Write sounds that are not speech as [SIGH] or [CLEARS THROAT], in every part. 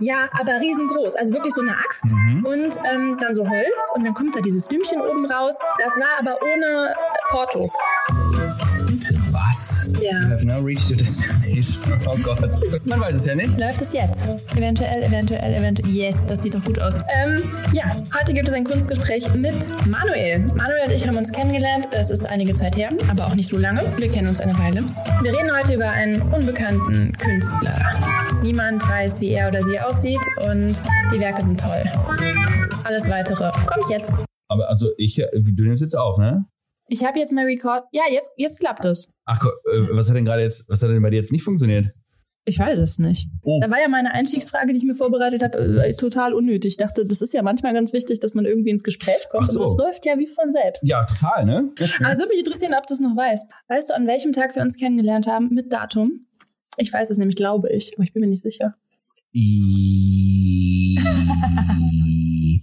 Ja, aber riesengroß. Also wirklich so eine Axt Mhm. und ähm, dann so Holz und dann kommt da dieses Dümmchen oben raus. Das war aber ohne Porto. Was? Ja. You have now reached your destination. [LAUGHS] Oh Gott. Man weiß es ja nicht. Läuft es jetzt? Eventuell, eventuell, eventuell. Yes, das sieht doch gut aus. Ähm, ja, heute gibt es ein Kunstgespräch mit Manuel. Manuel und ich haben uns kennengelernt. Es ist einige Zeit her, aber auch nicht so lange. Wir kennen uns eine Weile. Wir reden heute über einen unbekannten Künstler. Niemand weiß, wie er oder sie aussieht und die Werke sind toll. Alles weitere kommt jetzt. Aber also ich, du nimmst jetzt auf, ne? Ich habe jetzt mal Record. Ja, jetzt, jetzt klappt es. Ach, äh, was hat denn gerade jetzt, was hat denn bei dir jetzt nicht funktioniert? Ich weiß es nicht. Oh. Da war ja meine Einstiegsfrage, die ich mir vorbereitet habe, äh, total unnötig. Ich dachte, das ist ja manchmal ganz wichtig, dass man irgendwie ins Gespräch kommt. Ach so. Und das läuft ja wie von selbst. Ja, total, ne? Also würde mich interessieren, ob du es noch weißt. Weißt du, an welchem Tag wir uns kennengelernt haben mit Datum? Ich weiß es nämlich, glaube ich, aber ich bin mir nicht sicher. [LAUGHS]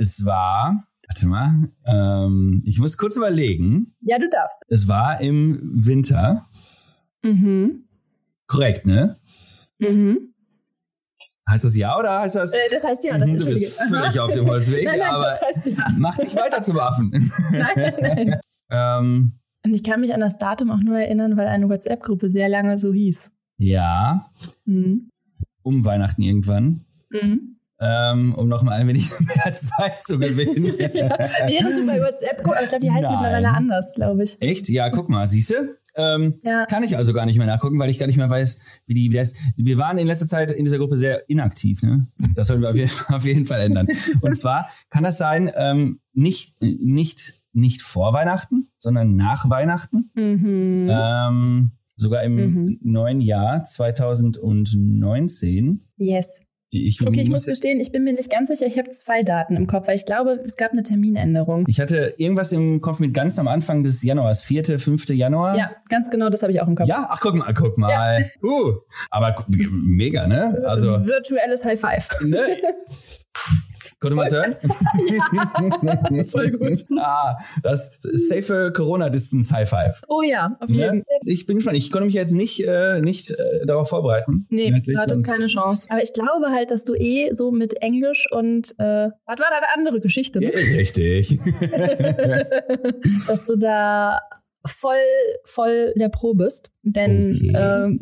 Es war, warte mal, ähm, ich muss kurz überlegen. Ja, du darfst. Es war im Winter. Mhm. Korrekt, ne? Mhm. Heißt das ja oder heißt das? Äh, das heißt ja, das Mhm, du bist völlig auf dem Holzweg, [LAUGHS] nein, nein, aber das heißt ja. mach dich weiter zum Affen. [LAUGHS] Nein, nein, nein. [LAUGHS] ähm, Und ich kann mich an das Datum auch nur erinnern, weil eine WhatsApp-Gruppe sehr lange so hieß. ja, Mhm. um Weihnachten irgendwann. Mhm. Ähm, um noch mal ein wenig [LAUGHS] mehr Zeit zu gewinnen. [LAUGHS] Während du bei WhatsApp guckst, ich glaube, die heißt Nein. mittlerweile anders, glaube ich. Echt? Ja, guck mal, siehste? Ähm, Ja. Kann ich also gar nicht mehr nachgucken, weil ich gar nicht mehr weiß, wie die, wie das. Wir waren in letzter Zeit in dieser Gruppe sehr inaktiv. Ne? Das sollten wir auf jeden, [LAUGHS] auf jeden Fall ändern. Und zwar kann das sein, ähm, nicht, nicht, nicht vor Weihnachten, sondern nach Weihnachten. Mhm. Ähm, sogar im Mhm. neuen Jahr 2019. Yes. Ich, Okay, ich muss gestehen, ich bin mir nicht ganz sicher. Ich habe zwei Daten im Kopf, weil ich glaube, es gab eine Terminänderung. ich hatte irgendwas im Kopf mit ganz am Anfang des Januars, 4., 5. Januar. Ja, ganz genau, das habe ich auch im Kopf. Ja, ach guck mal, guck mal. Uh, aber mega, ne? Also, Virtuelles High Five. ne? [LAUGHS] Konnte man es hören? [LAUGHS] Voll gut. ah, das safe Corona Distance High Five. Oh ja, auf jeden Ne? Ich bin gespannt. Ich konnte mich jetzt nicht, äh, nicht äh, darauf vorbereiten. Nee, Inhaltlich du hattest keine Chance. Aber ich glaube halt, dass du eh so mit Englisch und äh, was war da eine andere Geschichte? Ja, Ne? richtig. [LAUGHS] dass du da voll, voll der Pro bist. Denn Okay. ähm,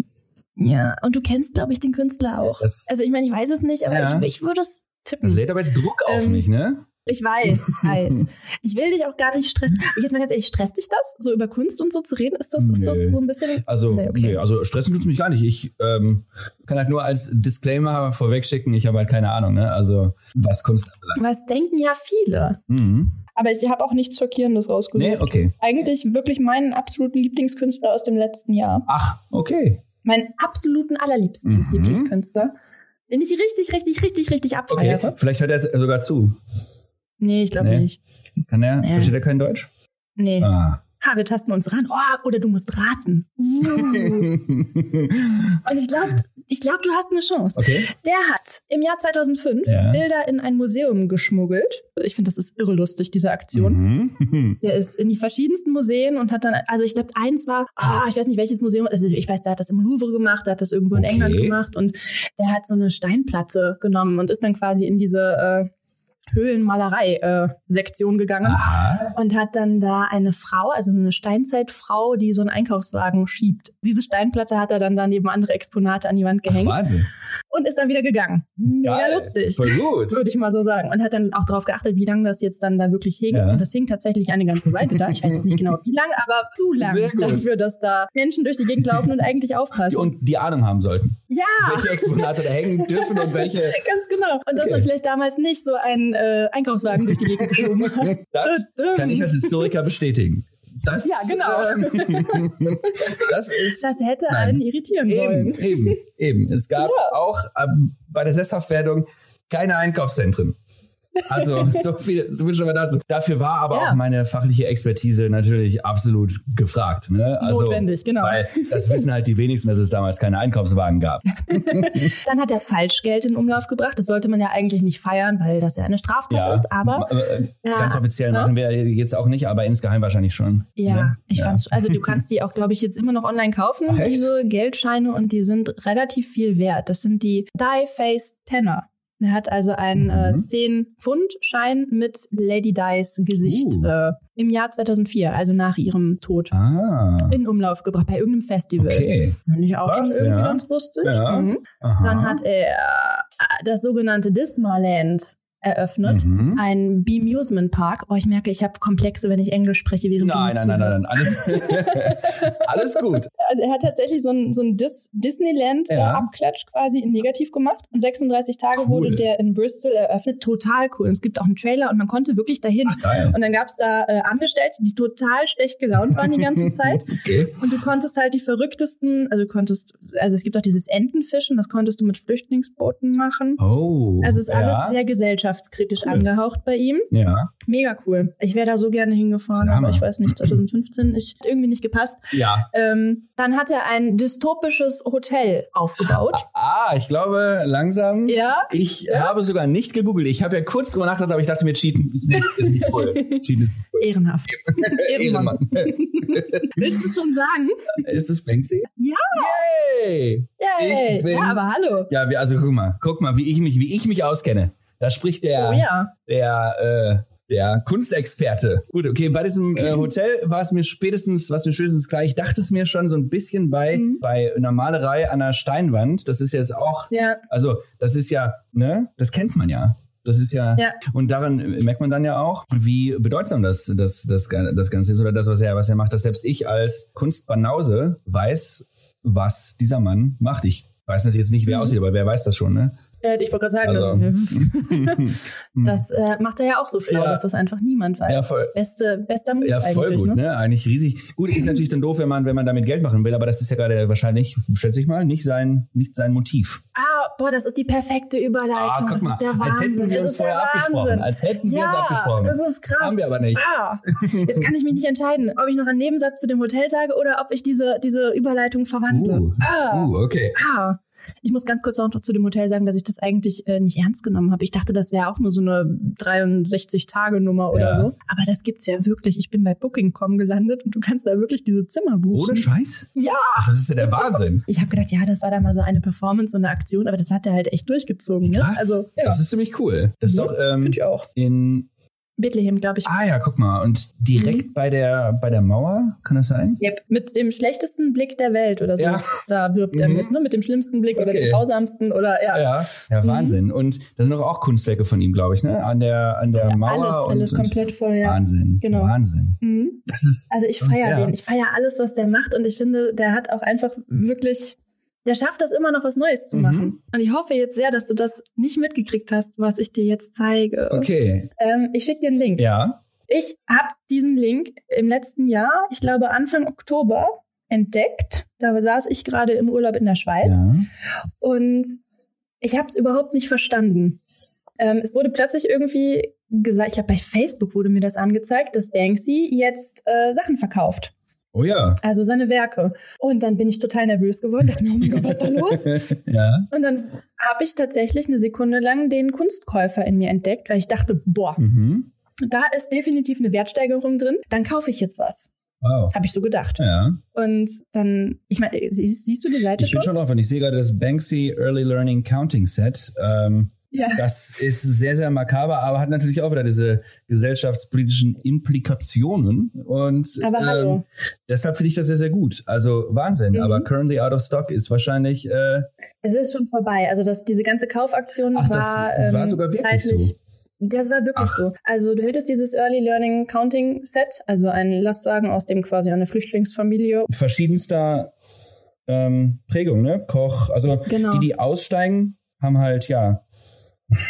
ja, und du kennst, glaube ich, den Künstler auch. Das, Also ich meine, ich weiß es nicht, aber Ja. ich, ich würde es tippen. das lädt aber jetzt Druck auf Ähm, mich, ne? Ich weiß, ich weiß. Ich will dich auch gar nicht stressen. Ich jetzt mal ganz ehrlich, stresst dich das, so über Kunst und so zu reden? Ist das, ist das so ein bisschen. Also, Nee, okay. nee, also stressen tut's mich gar nicht. Ich ähm, kann halt nur als Disclaimer vorwegschicken, ich habe halt keine Ahnung, ne? Also, was Kunst anbelangt. Was denken ja viele. Mhm. Aber ich habe auch nichts Schockierendes rausgesucht. Nee, okay. Eigentlich wirklich meinen absoluten Lieblingskünstler aus dem letzten Jahr. Ach, okay. Meinen absoluten allerliebsten Mhm. Lieblingskünstler. Den ich richtig, richtig, richtig, richtig Okay, abfeiere. vielleicht hört er sogar zu. Nee, ich glaube Nee. nicht. Kann er? Nee. Versteht er kein Deutsch? Nee. Ah. Ha, wir tasten uns ran. Oh, oder du musst raten. [LAUGHS] Und ich glaube, ich glaub, du hast eine Chance. okay. Der hat im Jahr 2005 Ja. Bilder in ein Museum geschmuggelt. Ich finde, das ist irre lustig, diese Aktion. Mhm. [LAUGHS] Der ist in die verschiedensten Museen und hat dann, also ich glaube, eins war, ah, ich weiß nicht welches Museum, also ich weiß, der hat das im Louvre gemacht, der hat das irgendwo in Okay. England gemacht und der hat so eine Steinplatte genommen und ist dann quasi in diese äh, Höhlenmalerei-Sektion gegangen Aha. und hat dann da eine Frau, also so eine Steinzeitfrau, die so einen Einkaufswagen schiebt. Diese Steinplatte hat er dann daneben andere Exponate an die Wand Ach, gehängt Wahnsinn. Und ist dann wieder gegangen. Mega Geil. lustig. Voll gut. Würde ich mal so sagen. Und hat dann auch darauf geachtet, wie lange das jetzt dann da wirklich hing. Ja. Und das hing tatsächlich eine ganze Weile da. Ich weiß nicht [LAUGHS] genau wie lang, aber zu lang dafür, dass da Menschen durch die Gegend laufen und eigentlich aufpassen. Und die Ahnung haben sollten. ja, Welche Exponate da hängen dürfen und welche. [LAUGHS] ganz genau. Und dass Okay. man vielleicht damals nicht so einen äh, Einkaufswagen durch die Gegend geschoben hat. Das kann ich als Historiker bestätigen. Das, Ja, genau. Ähm, [LAUGHS] das ist. Das hätte Nein. einen irritieren sollen. Eben, eben, eben. Es gab Ja. auch ähm, bei der Sesshaftwerdung keine Einkaufszentren. Also [LAUGHS] so viel, so viel schon mal dazu. Dafür war aber Ja. auch meine fachliche Expertise natürlich absolut gefragt. Ne? Also, Notwendig, genau. Weil das wissen halt die wenigsten, dass es damals keine Einkaufswagen gab. [LAUGHS] Dann hat er Falschgeld in Umlauf gebracht. Das sollte man ja eigentlich nicht feiern, weil das ja eine Straftat ist. Aber äh, Ja, ganz offiziell ne? machen wir jetzt auch nicht, aber insgeheim wahrscheinlich schon. ja, ne? ich ja. fand's, also du kannst die auch, glaube ich, jetzt immer noch online kaufen, Ach, diese Geldscheine, und die sind relativ viel wert. Das sind die Die Face Tenner. Er hat also einen Mhm. äh, 10-Pfund-Schein mit Lady Di's Gesicht Uh. äh, im Jahr 2004, also nach ihrem Tod, Ah, in Umlauf gebracht, bei irgendeinem Festival. okay. Fand ich auch Krass, schon irgendwie ja. ganz lustig. Ja. Mhm. Dann hat er äh, das sogenannte Dismaland eröffnet. Mhm. Ein Bemusement Park. Oh, ich merke, ich habe Komplexe, wenn ich Englisch spreche, während Nein, du nein, nein, nein, nein, alles, [LAUGHS] alles gut. Also er hat tatsächlich so ein, so ein Dis Disneyland Ja. äh, Abklatsch quasi in negativ gemacht. Und 36 Tage Cool. wurde der in Bristol eröffnet. Total cool. Und es gibt auch einen Trailer und man konnte wirklich dahin. Ach. Und dann gab's da äh, Angestellte, die total schlecht gelaunt waren die ganze Zeit. [LAUGHS] Okay. Und du konntest halt die verrücktesten, also du konntest, also es gibt auch dieses Entenfischen, das konntest du mit Flüchtlingsbooten machen. Oh. Also ist alles ja. sehr gesellschaftskritisch Cool. angehaucht bei ihm. Ja. Mega cool. Ich wäre da so gerne hingefahren, aber ich weiß nicht, 2015, ich hat irgendwie nicht gepasst. Ja. Ähm, dann hat er ein dystopisches Hotel aufgebaut. [LAUGHS] Ah, ich glaube, langsam. Ja. Ich habe sogar nicht gegoogelt. Ich habe ja kurz drüber nachgedacht, aber ich dachte mir, Cheaten ist nicht, ist nicht cool. [LAUGHS] Cheaten ist nicht cool. Ehrenhaft. [LAUGHS] Ehrenmann. Willst du schon sagen? ist es Banksy? Ja. Yay! Yay. Ich bin- Ja, aber hallo. Ja, also guck mal, guck mal, wie ich mich, wie ich mich auskenne. Da spricht der, Oh ja. der, äh, der Kunstexperte. Gut, okay, bei diesem äh, [CLEARS THROAT] Hotel war es mir spätestens, was mir spätestens klar, ich dachte es mir schon so ein bisschen bei, Mhm. bei einer Malerei an der Steinwand. Das ist jetzt auch, Ja. also das ist ja, ne, das kennt man ja. Das ist ja, Ja. und daran merkt man dann ja auch, wie bedeutsam das, das, das, das Ganze ist oder das, was er, was er macht, dass selbst ich als Kunstbanause weiß, was dieser Mann macht. Ich weiß natürlich jetzt nicht, wer Mhm. aussieht, aber wer weiß das schon, ne? Äh, Ich wollte gerade sagen, Also. [LAUGHS] das äh, macht er ja auch so schlau, Ja. dass das einfach niemand weiß. Ja, voll. Beste, bester Move Ja, voll gut, ne? ne? Eigentlich riesig. Gut, ist natürlich dann doof, wenn man, wenn man damit Geld machen will, aber das ist ja gerade wahrscheinlich, schätze ich mal, nicht sein, nicht sein Motiv. Ah, boah, das ist die perfekte Überleitung. Ah, das mal, ist der als Wahnsinn. hätten wir das uns ist der vorher abgesprochen. Als hätten wir ja, uns abgesprochen. Das ist krass. Haben wir aber nicht. Ah, jetzt kann ich mich nicht entscheiden, ob ich noch einen Nebensatz zu dem Hotel sage oder ob ich diese, diese Überleitung verwandle. Uh, ah, uh, okay. ah. Ich muss ganz kurz noch zu dem Hotel sagen, dass ich das eigentlich äh, nicht ernst genommen habe. Ich dachte, das wäre auch nur so eine 63-Tage-Nummer oder Ja. so. Aber das gibt's ja wirklich. Ich bin bei Booking.com gelandet und du kannst da wirklich diese Zimmer buchen. Ohne Scheiß? Ja. Ach, das ist ja der Wahnsinn. [LAUGHS] Ich habe gedacht, ja, das war da mal so eine Performance, so eine Aktion, aber das hat er halt echt durchgezogen. Ne? Krass. Also, ja, Das ist ziemlich cool. Das ist Ja, doch ähm, finde ich auch. in Bethlehem, glaube ich. Ah ja, guck mal. Und direkt bei der bei der Mauer, kann das sein? Yep. Mit dem schlechtesten Blick der Welt oder so. Ja. Da wirbt er Mhm. mit, ne? Mit dem schlimmsten Blick oder Okay. dem grausamsten oder ja. Ja, ja, Mhm. Wahnsinn. Und das sind doch auch Kunstwerke von ihm, glaube ich, ne? An der an der Mauer alles, und, alles und komplett voll, ja. Wahnsinn. Genau. Wahnsinn. Mhm. Das ist Also ich feiere Ja. den. Ich feiere alles, was der macht und ich finde, der hat auch einfach wirklich, der schafft das immer noch was Neues zu Mhm. machen. Und ich hoffe jetzt sehr, dass du das nicht mitgekriegt hast, was ich dir jetzt zeige. okay. Ähm, ich schicke dir einen Link. Ja. Ich habe diesen Link im letzten Jahr, ich glaube Anfang Oktober, entdeckt. Da saß ich gerade im Urlaub in der Schweiz Ja. und ich habe es überhaupt nicht verstanden. Ähm, es wurde plötzlich irgendwie gesagt, ich habe bei Facebook wurde mir das angezeigt, dass Banksy jetzt äh, Sachen verkauft. Oh ja. Also seine Werke. Und dann bin ich total nervös geworden. Dachte mir, oh mein Gott, was ist da los? [LAUGHS] ja. Und dann habe ich tatsächlich eine Sekunde lang den Kunstkäufer in mir entdeckt, weil ich dachte, boah, Mhm. da ist definitiv eine Wertsteigerung drin. Dann kaufe ich jetzt was. Wow. Habe ich so gedacht. Ja. Und dann, ich meine, siehst, siehst du die Seite Ich bin schon drauf und ich sehe gerade das Banksy Early Learning Counting Set. Ähm, Ja. das ist sehr, sehr makaber, aber hat natürlich auch wieder diese gesellschaftspolitischen Implikationen. Und ähm, deshalb finde ich das sehr, sehr gut. Also Wahnsinn. Mhm. Aber currently out of stock ist wahrscheinlich äh, Es ist schon vorbei. Also das, diese ganze Kaufaktion Ach, das war, ähm, war sogar wirklich so. Das war wirklich Ach. so. Also du hättest dieses Early Learning Counting Set, also einen Lastwagen, aus dem quasi eine Flüchtlingsfamilie. verschiedenster ähm, Prägung, ne? Koch, also Genau. die, die aussteigen, haben halt ja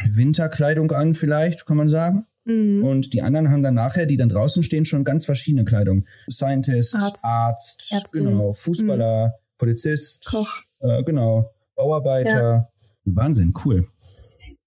Winterkleidung an, vielleicht, kann man sagen. Mhm. Und die anderen haben dann nachher, die dann draußen stehen, schon ganz verschiedene Kleidung. Scientist, Arzt, Arzt, Ärztin. genau, Fußballer, Polizist, Koch. Äh, genau, Bauarbeiter. Wahnsinn, cool.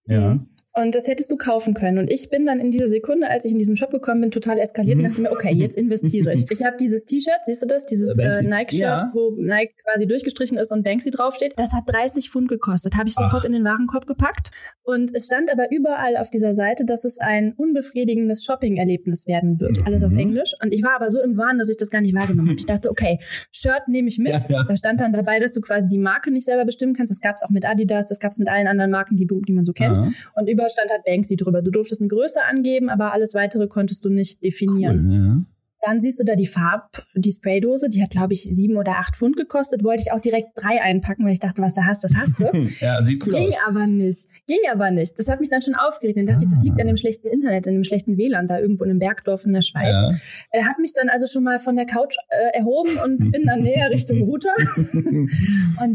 Ja. Mhm. Und das hättest du kaufen können. Und ich bin dann in dieser Sekunde, als ich in diesen Shop gekommen bin, total eskaliert mhm. und dachte mir, okay, jetzt investiere ich. [LAUGHS] Ich habe dieses T-Shirt, siehst du das? Dieses äh, Nike-Shirt, ja. wo Nike quasi durchgestrichen ist und Banksy draufsteht. Das hat 30 Pfund gekostet. Habe ich sofort Ach. in den Warenkorb gepackt. Und es stand aber überall auf dieser Seite, dass es ein unbefriedigendes Shopping-Erlebnis werden wird. Mhm. Alles auf Englisch. Und ich war aber so im Wahn, dass ich das gar nicht wahrgenommen habe. Ich dachte, okay, Shirt nehme ich mit. Ja, ja. Da stand dann dabei, dass du quasi die Marke nicht selber bestimmen kannst. Das gab es auch mit Adidas, das gab es mit allen anderen Marken, die, du, die man so kennt. Und überall stand halt Banksy drüber. Du durftest eine Größe angeben, aber alles weitere konntest du nicht definieren. Cool, ja. Dann siehst du da die Farb, die Spraydose, die hat, glaube ich, sieben oder acht Pfund gekostet. Wollte ich auch direkt drei einpacken, weil ich dachte, was du hast, das hast du. [LAUGHS] ja, sieht cool Ging aus. Ging aber nicht. Ging aber nicht. Das hat mich dann schon aufgeregt. Dann dachte ah. ich, das liegt an dem schlechten Internet, an dem schlechten WLAN da irgendwo in einem Bergdorf in der Schweiz. Ja. Äh, hab mich dann also schon mal von der Couch äh, erhoben und bin dann näher Richtung Router. [LAUGHS] und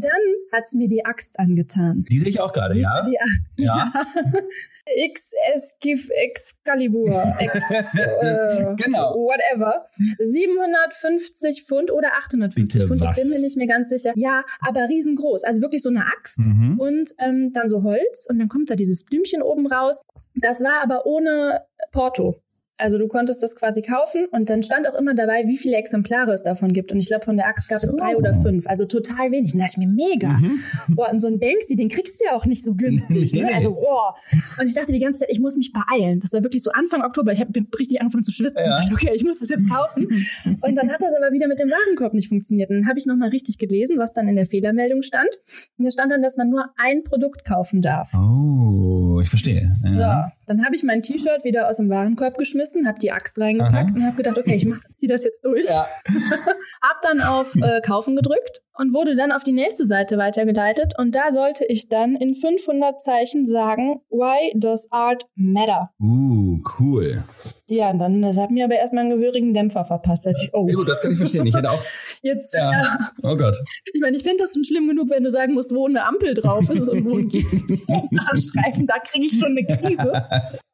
dann hat's mir die Axt angetan. Die sehe ich auch gerade, ja? Du die Axt? Ja. [LAUGHS] X Esquif Excalibur, X, [LAUGHS] äh, genau. whatever. 750 Pfund oder 850 Bitte Pfund, was? ich bin mir nicht mehr ganz sicher. Ja, aber riesengroß, also wirklich so eine Axt mhm. und ähm, dann so Holz und dann kommt da dieses Blümchen oben raus. Das war aber ohne Porto. Also du konntest das quasi kaufen und dann stand auch immer dabei, wie viele Exemplare es davon gibt. Und ich glaube, von der Axt gab so. es drei oder fünf. Also total wenig. Und da dachte ich mir, mega. Mhm. Boah, und so ein Banksy, den kriegst du ja auch nicht so günstig. Ne? Also, boah. Und ich dachte die ganze Zeit, ich muss mich beeilen. Das war wirklich so Anfang Oktober. Ich habe richtig angefangen zu schwitzen. Ja. Ich dachte, okay, ich muss das jetzt kaufen. und dann hat das aber wieder mit dem Warenkorb nicht funktioniert. Und dann habe ich nochmal richtig gelesen, was dann in der Fehlermeldung stand. Und da stand dann, dass man nur ein Produkt kaufen darf. Oh, ich verstehe. Ja. So, dann habe ich mein T-Shirt wieder aus dem Warenkorb geschmissen, habe die Axt reingepackt Aha. und habe gedacht, okay, ich mach, zieh das jetzt durch. Ja. [LAUGHS] hab dann auf äh, Kaufen gedrückt und wurde dann auf die nächste Seite weitergeleitet und da sollte ich dann in 500 Zeichen sagen, why does art matter? Uh, cool. Ja, und dann, das hat mir aber erstmal einen gehörigen Dämpfer verpasst. Ich, oh. Ja, gut, das kann ich verstehen. Ich hätte auch. [LAUGHS] Jetzt, ja. ja. Oh Gott. Ich meine, ich finde das schon schlimm genug, wenn du sagen musst, wo eine Ampel drauf ist und wo ein [LAUGHS] Streifen, da kriege ich schon eine Krise. [LAUGHS]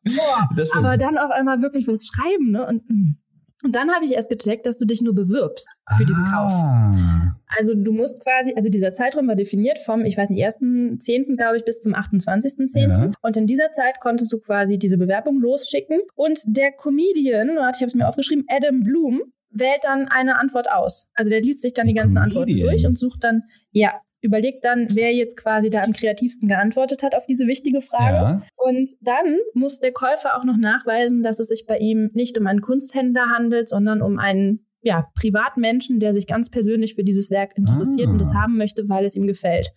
Boah. Aber dann auf einmal wirklich was schreiben, ne? Und, mm. Und dann habe ich erst gecheckt, dass du dich nur bewirbst für diesen Kauf. Ah. Also du musst quasi, also dieser Zeitraum war definiert vom, ich weiß nicht, 1.10. glaube ich, bis zum 28.10. Ja. Und in dieser Zeit konntest du quasi diese Bewerbung losschicken. Und der Comedian, warte, ich habe es mir aufgeschrieben, Adam Bloom, wählt dann eine Antwort aus. Also der liest sich dann die ganzen Comedian. Antworten durch und sucht dann, ja, überlegt dann, wer jetzt quasi da am kreativsten geantwortet hat auf diese wichtige Frage. Ja. Und dann muss der Käufer auch noch nachweisen, dass es sich bei ihm nicht um einen Kunsthändler handelt, sondern um einen ja, Privatmenschen, der sich ganz persönlich für dieses Werk interessiert ah. und das haben möchte, weil es ihm gefällt.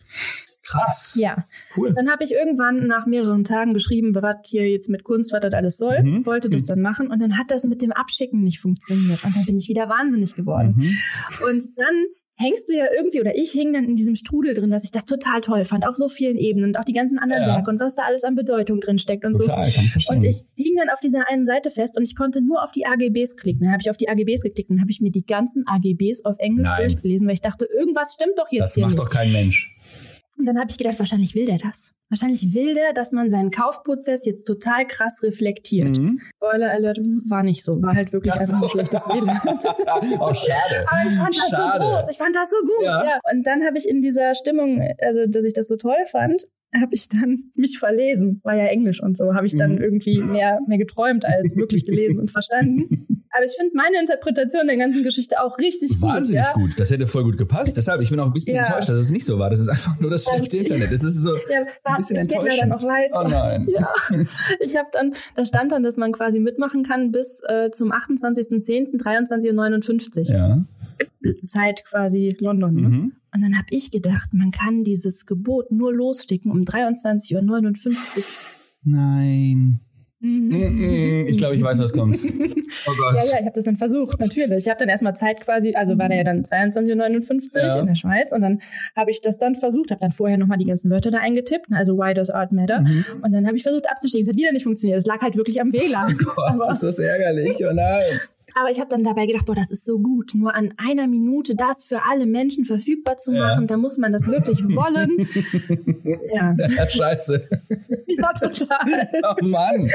Krass. Ja. Cool. Dann habe ich irgendwann nach mehreren Tagen geschrieben, was hier jetzt mit Kunst, was das alles soll, mhm. wollte das mhm. dann machen und dann hat das mit dem Abschicken nicht funktioniert und dann bin ich wieder wahnsinnig geworden. Mhm. Und dann hängst du ja irgendwie, oder ich hing dann in diesem Strudel drin, dass ich das total toll fand, auf so vielen Ebenen und auch die ganzen anderen ja. Werke und was da alles an Bedeutung drin steckt und total, so. Und ich hing dann auf dieser einen Seite fest und ich konnte nur auf die AGBs klicken. Dann habe ich auf die AGBs geklickt und habe ich mir die ganzen AGBs auf Englisch Nein. durchgelesen, weil ich dachte, irgendwas stimmt doch jetzt das hier Das macht doch kein Mensch. Und dann habe ich gedacht, wahrscheinlich will der das. Wahrscheinlich will der, dass man seinen Kaufprozess jetzt total krass reflektiert. Mhm. Spoiler Alert war nicht so, war halt wirklich das einfach ein schlechtes WLAN. [LAUGHS] oh, schade. Aber ich fand das schade. so groß, ich fand das so gut, ja. ja. Und dann habe ich in dieser Stimmung, also dass ich das so toll fand, habe ich dann [LAUGHS] mich verlesen, war ja Englisch und so, habe ich dann mhm. irgendwie mehr, mehr geträumt als wirklich gelesen und verstanden. [LAUGHS] Aber ich finde meine Interpretation der ganzen Geschichte auch richtig gut. Wahnsinnig gut. Das hätte voll gut gepasst. Deshalb, ich bin auch ein bisschen ja. enttäuscht, dass es nicht so war. Das ist einfach nur das schlechte Internet. Das ist so [LAUGHS] ja, war, ein bisschen es enttäuschend. geht leider noch weiter. Oh nein. [LAUGHS] Ja. Ich habe dann, da stand dann, dass man quasi mitmachen kann bis äh, zum 28.10. 23.59 Uhr. Ja. Zeit quasi London. Ne? Mhm. Und dann habe ich gedacht, man kann dieses Gebot nur lossticken um 23.59 Uhr. Nein. Mhm. Ich glaube, ich weiß, was kommt. [LAUGHS] Oh Gott. Ja, ja, ich habe das dann versucht, natürlich. Ich habe dann erstmal Zeit quasi, also war der ja dann 22.59 Uhr ja. in der Schweiz und dann habe ich das dann versucht, habe dann vorher nochmal die ganzen Wörter da eingetippt, also why does art matter? Mhm. Und dann habe ich versucht abzuschicken. Es hat wieder nicht funktioniert. Es lag halt wirklich am WLAN. Oh Gott, Aber, ist das ärgerlich. Oh nein. Aber ich habe dann dabei gedacht, boah, das ist so gut, nur an einer Minute das für alle Menschen verfügbar zu machen, ja. da muss man das wirklich [LAUGHS] wollen. ja. ja. Scheiße. Ja, total. [LAUGHS] Oh Mann.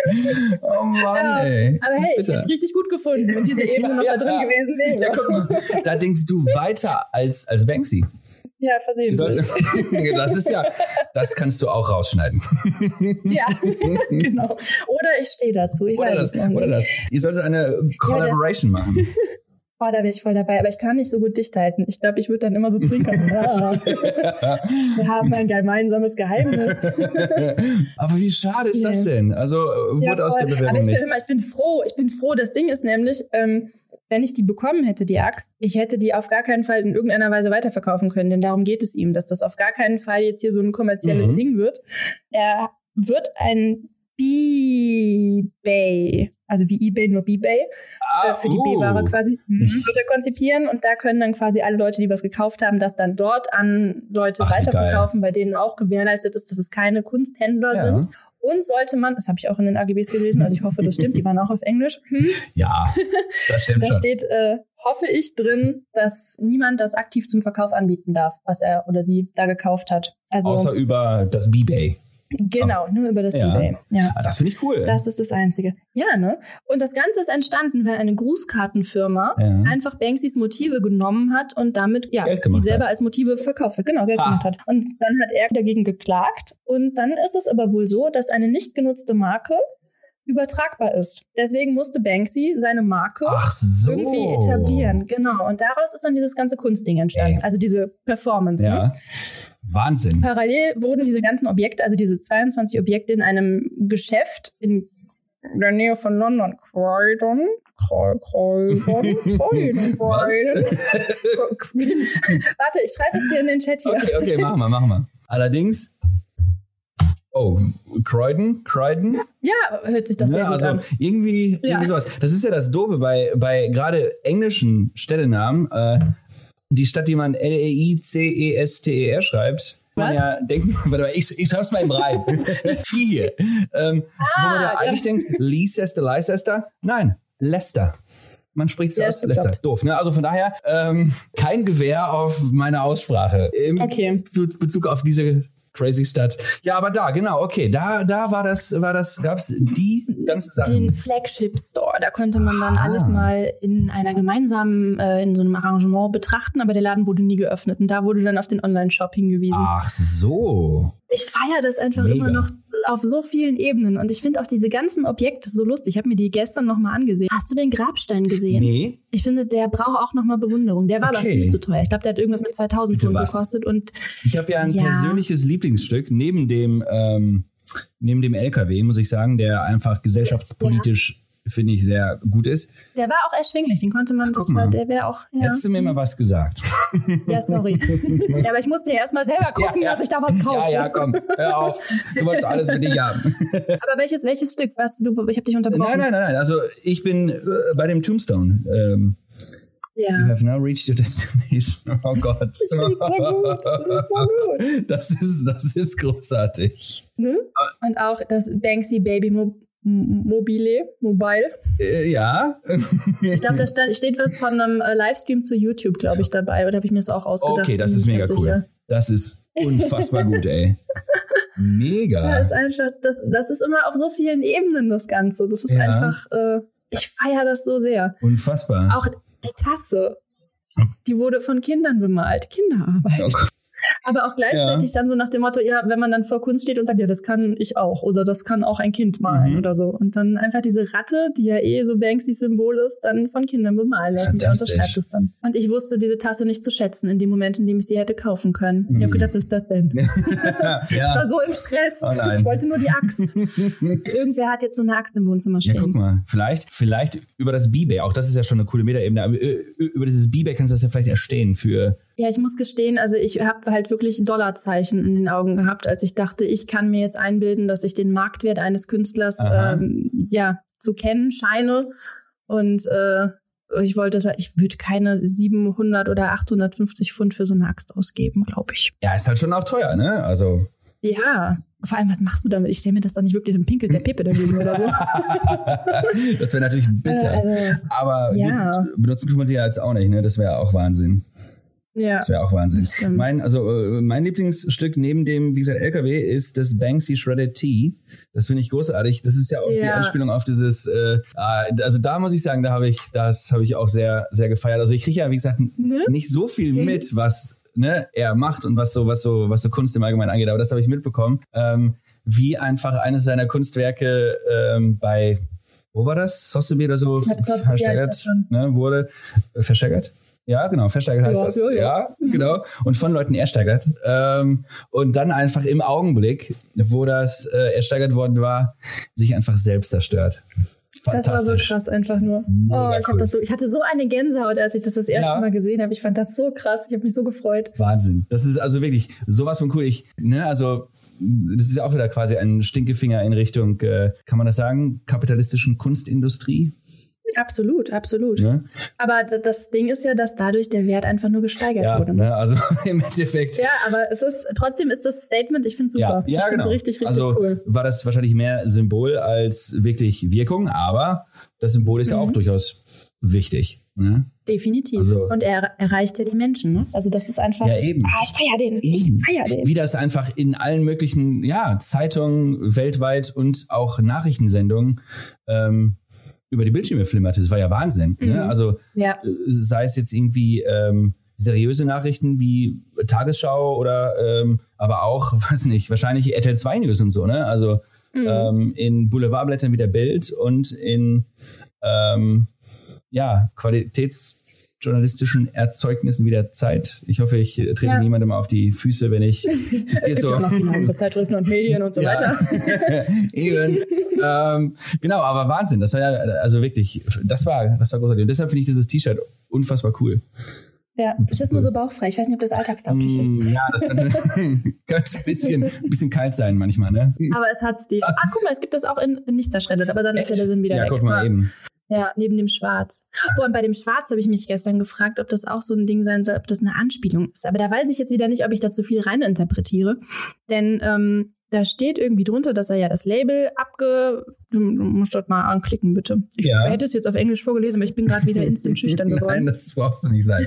Oh Mann, ja. ey. Aber hey, bitter. jetzt richtig gut gefunden, wenn diese Ebene noch da drin gewesen wäre. Ja, guck mal. Da denkst du weiter als, als Banksy. Ja, versehentlich. [LAUGHS] das ist ja, das kannst du auch rausschneiden. [LAUGHS] ja, [LAUGHS] genau. Oder ich stehe dazu. Ich oder, das, oder das. Ihr solltet eine Collaboration ja, machen. Oh, da wäre ich voll dabei, aber ich kann nicht so gut dicht halten. Ich glaube, ich würde dann immer so zwinkern. Ah. Wir haben ein gemeinsames Geheimnis. aber wie schade ist das denn? Also wurde ja, aus der Bewerbung aber ich bin, immer, ich bin froh, ich bin froh. Das Ding ist nämlich, ähm, wenn ich die bekommen hätte, die Axt, ich hätte die auf gar keinen Fall in irgendeiner Weise weiterverkaufen können, denn darum geht es ihm, dass das auf gar keinen Fall jetzt hier so ein kommerzielles mhm. Ding wird. Er wird ein B-Bay, also wie eBay, nur B-Bay, ah, äh, für die uh. B-Ware quasi, mhm. wird er konzipieren und da können dann quasi alle Leute, die was gekauft haben, das dann dort an Leute Ach, weiterverkaufen, bei denen auch gewährleistet ist, dass es keine Kunsthändler ja. sind. Und sollte man, das habe ich auch in den AGBs gelesen, also ich hoffe, das stimmt, die waren auch auf Englisch. Hm. Ja, das stimmt. [LAUGHS] da steht, äh, hoffe ich drin, dass niemand das aktiv zum Verkauf anbieten darf, was er oder sie da gekauft hat. Also, Außer über das B-Bay. Genau, nur über das ja. eBay. Ja. Ah, das finde ich cool. Das ist das Einzige. Ja, ne? Und das Ganze ist entstanden, weil eine Grußkartenfirma ja. einfach Banksys Motive genommen hat und damit, ja, die selber hat. als Motive verkauft hat. Genau, Geld ah. gemacht hat. Und dann hat er dagegen geklagt. Und dann ist es aber wohl so, dass eine nicht genutzte Marke übertragbar ist. Deswegen musste Banksy seine Marke so. irgendwie etablieren. Genau. Und daraus ist dann dieses ganze Kunstding entstanden. Ey. Also diese Performance. Ne? Ja. Ne? Wahnsinn. Parallel wurden diese ganzen Objekte, also diese 22 Objekte in einem Geschäft in der Nähe von London, Croydon, Croydon, [LAUGHS] Croydon, Croydon. [LAUGHS] Warte, ich schreibe es dir in den Chat hier. Okay, okay, machen wir, machen wir. Allerdings, Oh, Croydon? Croydon? Ja, hört sich das ja, sehr gut also an. Irgendwie, irgendwie ja. sowas. Das ist ja das Doofe bei, bei gerade englischen Städtenamen. Äh, die Stadt, die man L-E-I-C-E-S-T-E-R schreibt, man ja denkt, [LAUGHS] warte mal, ich, ich schreib's mal im Reim. [LAUGHS] die hier. Ähm, ah, wo man ja eigentlich denkt, Leicester, Leicester. Nein, Leicester. Man spricht es aus Leicester. Doof, ne? Also von daher ähm, kein Gewehr auf meine Aussprache. Im okay. Bezug auf diese crazy Stadt. Ja, aber da, genau, okay, da, da war das, war das, gab's die ganzen Sachen. Den Flagship Store, da konnte man dann ah. alles mal in einer gemeinsamen, äh, in so einem Arrangement betrachten, aber der Laden wurde nie geöffnet und da wurde dann auf den Online-Shop hingewiesen. Ach so ich feiere das einfach Mega. immer noch auf so vielen Ebenen. Und ich finde auch diese ganzen Objekte so lustig. Ich habe mir die gestern nochmal angesehen. Hast du den Grabstein gesehen? Nee. Ich finde, der braucht auch nochmal Bewunderung. Der war okay. aber viel zu teuer. Ich glaube, der hat irgendwas mit 2000 Pfund gekostet. Und ich habe ja ein ja. persönliches Lieblingsstück neben dem, ähm, neben dem LKW, muss ich sagen, der einfach gesellschaftspolitisch ja finde ich sehr gut ist. Der war auch erschwinglich, den konnte man, Ach, das war, der wäre auch. Ja. Hättest du mir mal was gesagt? Ja, sorry. [LAUGHS] ja, aber ich musste ja erstmal selber gucken, ja, ja. dass ich da was kaufe. Ja, ja, komm, hör auf. Du wolltest alles für dich haben. [LAUGHS] aber welches, welches Stück? Was, du, ich habe dich unterbrochen. Nein, nein, nein, nein. Also ich bin äh, bei dem Tombstone. Ähm, ja. You have now reached your destination. Oh Gott. Ich so gut. Das ist so gut. [LAUGHS] Das ist, das ist großartig. Ne? Und auch das Banksy Baby Mo Mobile, Mobile. Äh, ja. [LAUGHS] ich glaube, da steht was von einem äh, Livestream zu YouTube, glaube ich, dabei. Oder habe ich mir das auch ausgedacht? Okay, das ist mega cool. Sicher. Das ist unfassbar gut, ey. [LAUGHS] Mega. Ja, ist einfach, das, das ist immer auf so vielen Ebenen das Ganze. Das ist ja. einfach, äh, ich feiere das so sehr. Unfassbar. Auch die Tasse. Die wurde von Kindern bemalt. Kinderarbeit. Oh aber auch gleichzeitig ja. dann so nach dem Motto, ja, wenn man dann vor Kunst steht und sagt, ja, das kann ich auch oder das kann auch ein Kind malen mhm. oder so. Und dann einfach diese Ratte, die ja eh so Banksy-Symbol ist, dann von Kindern bemalen lassen. Der unterschreibt es dann. Und ich wusste diese Tasse nicht zu schätzen in dem Moment, in dem ich sie hätte kaufen können. Mhm. Ich habe gedacht, was ist das denn? [LAUGHS] ja. Ich war so im Stress. Oh ich wollte nur die Axt. [LAUGHS] Irgendwer hat jetzt so eine Axt im Wohnzimmer stehen. Ja, guck mal. Vielleicht, vielleicht über das B-Bay, auch das ist ja schon eine coole Metaebene, aber äh, über dieses B-Bay kannst du das ja vielleicht erstehen für ja, ich muss gestehen, also ich habe halt wirklich Dollarzeichen in den Augen gehabt, als ich dachte, ich kann mir jetzt einbilden, dass ich den Marktwert eines Künstlers ähm, ja zu kennen scheine und äh, ich wollte sagen, ich würde keine 700 oder 850 Pfund für so eine Axt ausgeben, glaube ich. Ja, ist halt schon auch teuer, ne? Also ja, vor allem, was machst du damit? Ich stelle mir das doch nicht wirklich, dann pinkelt der Pepe dagegen oder so. [LAUGHS] das wäre natürlich bitter. Also, Aber ja. benutzen tut man sie ja jetzt auch nicht, ne? Das wäre auch Wahnsinn. Ja. Das wäre auch Wahnsinn. Mein, also äh, mein Lieblingsstück neben dem, wie gesagt, LKW ist das Banksy Shredded Tea. Das finde ich großartig. Das ist ja auch ja. die Anspielung auf dieses, äh, ah, also da muss ich sagen, da habe ich, das habe ich auch sehr, sehr gefeiert. Also ich kriege ja, wie gesagt, ne? nicht so viel mit, was ne, er macht und was so, was so, was so Kunst im Allgemeinen angeht, aber das habe ich mitbekommen, ähm, wie einfach eines seiner Kunstwerke ähm, bei wo war das? Sotheby oder so versteigert ja, ne, wurde. Äh, versteigert? Ja, genau, versteigert heißt ja, das. Ja, ja. Mhm. genau. Und von Leuten ersteigert. Ähm, und dann einfach im Augenblick, wo das äh, ersteigert worden war, sich einfach selbst zerstört. Das war so krass einfach nur. Oh, ich, cool. das so, ich hatte so eine Gänsehaut, als ich das das erste ja. Mal gesehen habe. Ich fand das so krass. Ich habe mich so gefreut. Wahnsinn. Das ist also wirklich sowas von cool. Ich, ne, also das ist auch wieder quasi ein Stinkefinger in Richtung, äh, kann man das sagen, kapitalistischen Kunstindustrie. Absolut, absolut. Ja. Aber das Ding ist ja, dass dadurch der Wert einfach nur gesteigert ja, wurde. Ne, also [LAUGHS] im Endeffekt. Ja, aber es ist trotzdem ist das Statement, ich finde es super. Ja, ja, ich finde es genau. richtig, richtig also cool. War das wahrscheinlich mehr Symbol als wirklich Wirkung, aber das Symbol ist mhm. ja auch durchaus wichtig. Ne? Definitiv. Also, und er erreicht ja die Menschen. Ne? Also das ist einfach. Ja, eben. Ah, ich feier den. Eben. Ich feier den. Wie das einfach in allen möglichen ja, Zeitungen weltweit und auch Nachrichtensendungen ähm, über die Bildschirme flimmert. Das war ja Wahnsinn. Ne? Mhm. Ne? Also ja. Äh, sei es jetzt irgendwie ähm, seriöse Nachrichten wie Tagesschau oder ähm, aber auch, [LAUGHS] weiß nicht, wahrscheinlich RTL 2 News und so, ne? Also mhm. ähm, in Boulevardblättern wie der Bild und in ähm, ja, qualitätsjournalistischen Erzeugnissen wie der Zeit. Ich hoffe, ich trete ja. niemandem auf die Füße, wenn ich [LAUGHS] es gibt so. Ja noch viele andere Zeitschriften und Medien und so ja. weiter. [LAUGHS] Eben. Ähm, genau, aber Wahnsinn. Das war ja, also wirklich, das war, das war großartig. Und deshalb finde ich dieses T-Shirt unfassbar cool. Ja, es ist nur so bauchfrei. Ich weiß nicht, ob das alltagstauglich mm, ist. Ja, das könnte, [LAUGHS] [LAUGHS] könnte ein, bisschen, ein bisschen kalt sein manchmal, ne? Aber es hat Stil. Ah, guck mal, es gibt das auch in, in nicht zerschreddert, aber dann Echt? ist ja der Sinn wieder ja, weg. Ja, guck mal eben. Ja, neben dem Schwarz. Boah, und bei dem Schwarz habe ich mich gestern gefragt, ob das auch so ein Ding sein soll, ob das eine Anspielung ist. Aber da weiß ich jetzt wieder nicht, ob ich da zu viel reininterpretiere. Denn ähm, da steht irgendwie drunter, dass er ja das Label abge... Du, du musst dort mal anklicken, bitte. Ich ja. hätte es jetzt auf Englisch vorgelesen, aber ich bin gerade wieder [LAUGHS] instant schüchtern geworden. Nein, das brauchst du nicht sein.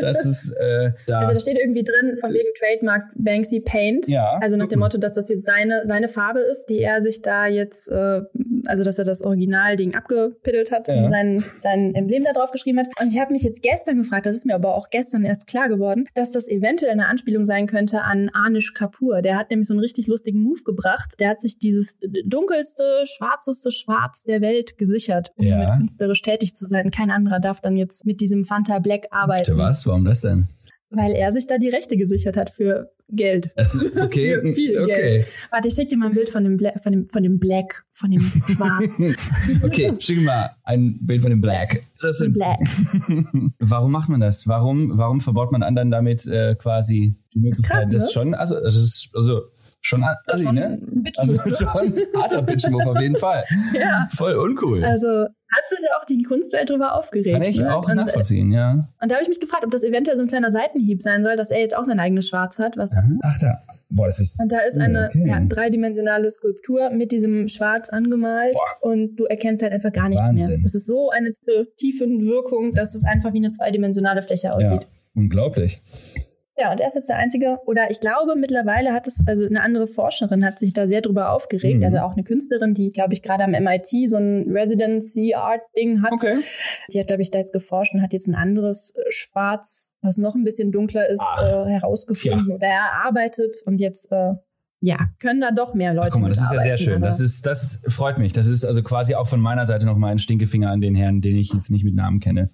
Das ist äh, da. Also da steht irgendwie drin, von wegen Trademark Banksy Paint. Ja. Also nach dem Motto, dass das jetzt seine, seine Farbe ist, die er sich da jetzt, äh, also dass er das Originalding abgepiddelt hat ja. und sein, sein Emblem da drauf geschrieben hat. Und ich habe mich jetzt gestern gefragt, das ist mir aber auch gestern erst klar geworden, dass das eventuell eine Anspielung sein könnte an Anish Kapoor. Der hat nämlich so einen richtig lustigen Move gebracht. Der hat sich dieses dunkelste, schwarzeste Schwarz der Welt gesichert, um ja. künstlerisch tätig zu sein. Kein anderer darf dann jetzt mit diesem Fanta Black arbeiten. Bitte was? Warum das denn? Weil er sich da die Rechte gesichert hat für Geld. [LAUGHS] okay, für viel okay. Geld. Warte, ich schicke dir mal ein Bild von dem, Bla von dem, von dem Black, von dem [LAUGHS] Schwarz. okay, schick mal ein Bild von dem Black. Das ist Black. [LAUGHS] warum macht man das? Warum, warum verbaut man anderen damit äh, quasi die Möglichkeit? Das, ist krass, das ne? schon, also, das ist, also Schon, also, schon ne? Also schon harter Bitchmove auf jeden Fall. [LAUGHS] ja. Voll uncool. Also hat sich ja auch die Kunstwelt darüber aufgeregt. Kann ich ne? auch und, nachvollziehen, ja. Und da habe ich mich gefragt, ob das eventuell so ein kleiner Seitenhieb sein soll, dass er jetzt auch sein eigenes Schwarz hat. Was Ach da, boah, das ist... Und da ist eine okay. ja, dreidimensionale Skulptur mit diesem Schwarz angemalt boah. und du erkennst halt einfach gar nichts Wahnsinn. mehr. Es ist so eine tiefe Wirkung, dass es einfach wie eine zweidimensionale Fläche aussieht. Ja, unglaublich. Ja, und er ist jetzt der Einzige, oder ich glaube, mittlerweile hat es, also eine andere Forscherin hat sich da sehr drüber aufgeregt, mhm. also auch eine Künstlerin, die, glaube ich, gerade am MIT so ein Residency-Art-Ding hat. Okay. Die hat, glaube ich, da jetzt geforscht und hat jetzt ein anderes äh, Schwarz, was noch ein bisschen dunkler ist, äh, herausgefunden ja. oder erarbeitet und jetzt äh, ja, können da doch mehr Leute. Ach, guck mal, das ist ja sehr schön. Das ist, das freut mich. Das ist also quasi auch von meiner Seite nochmal ein Stinkefinger an den Herrn, den ich jetzt nicht mit Namen kenne.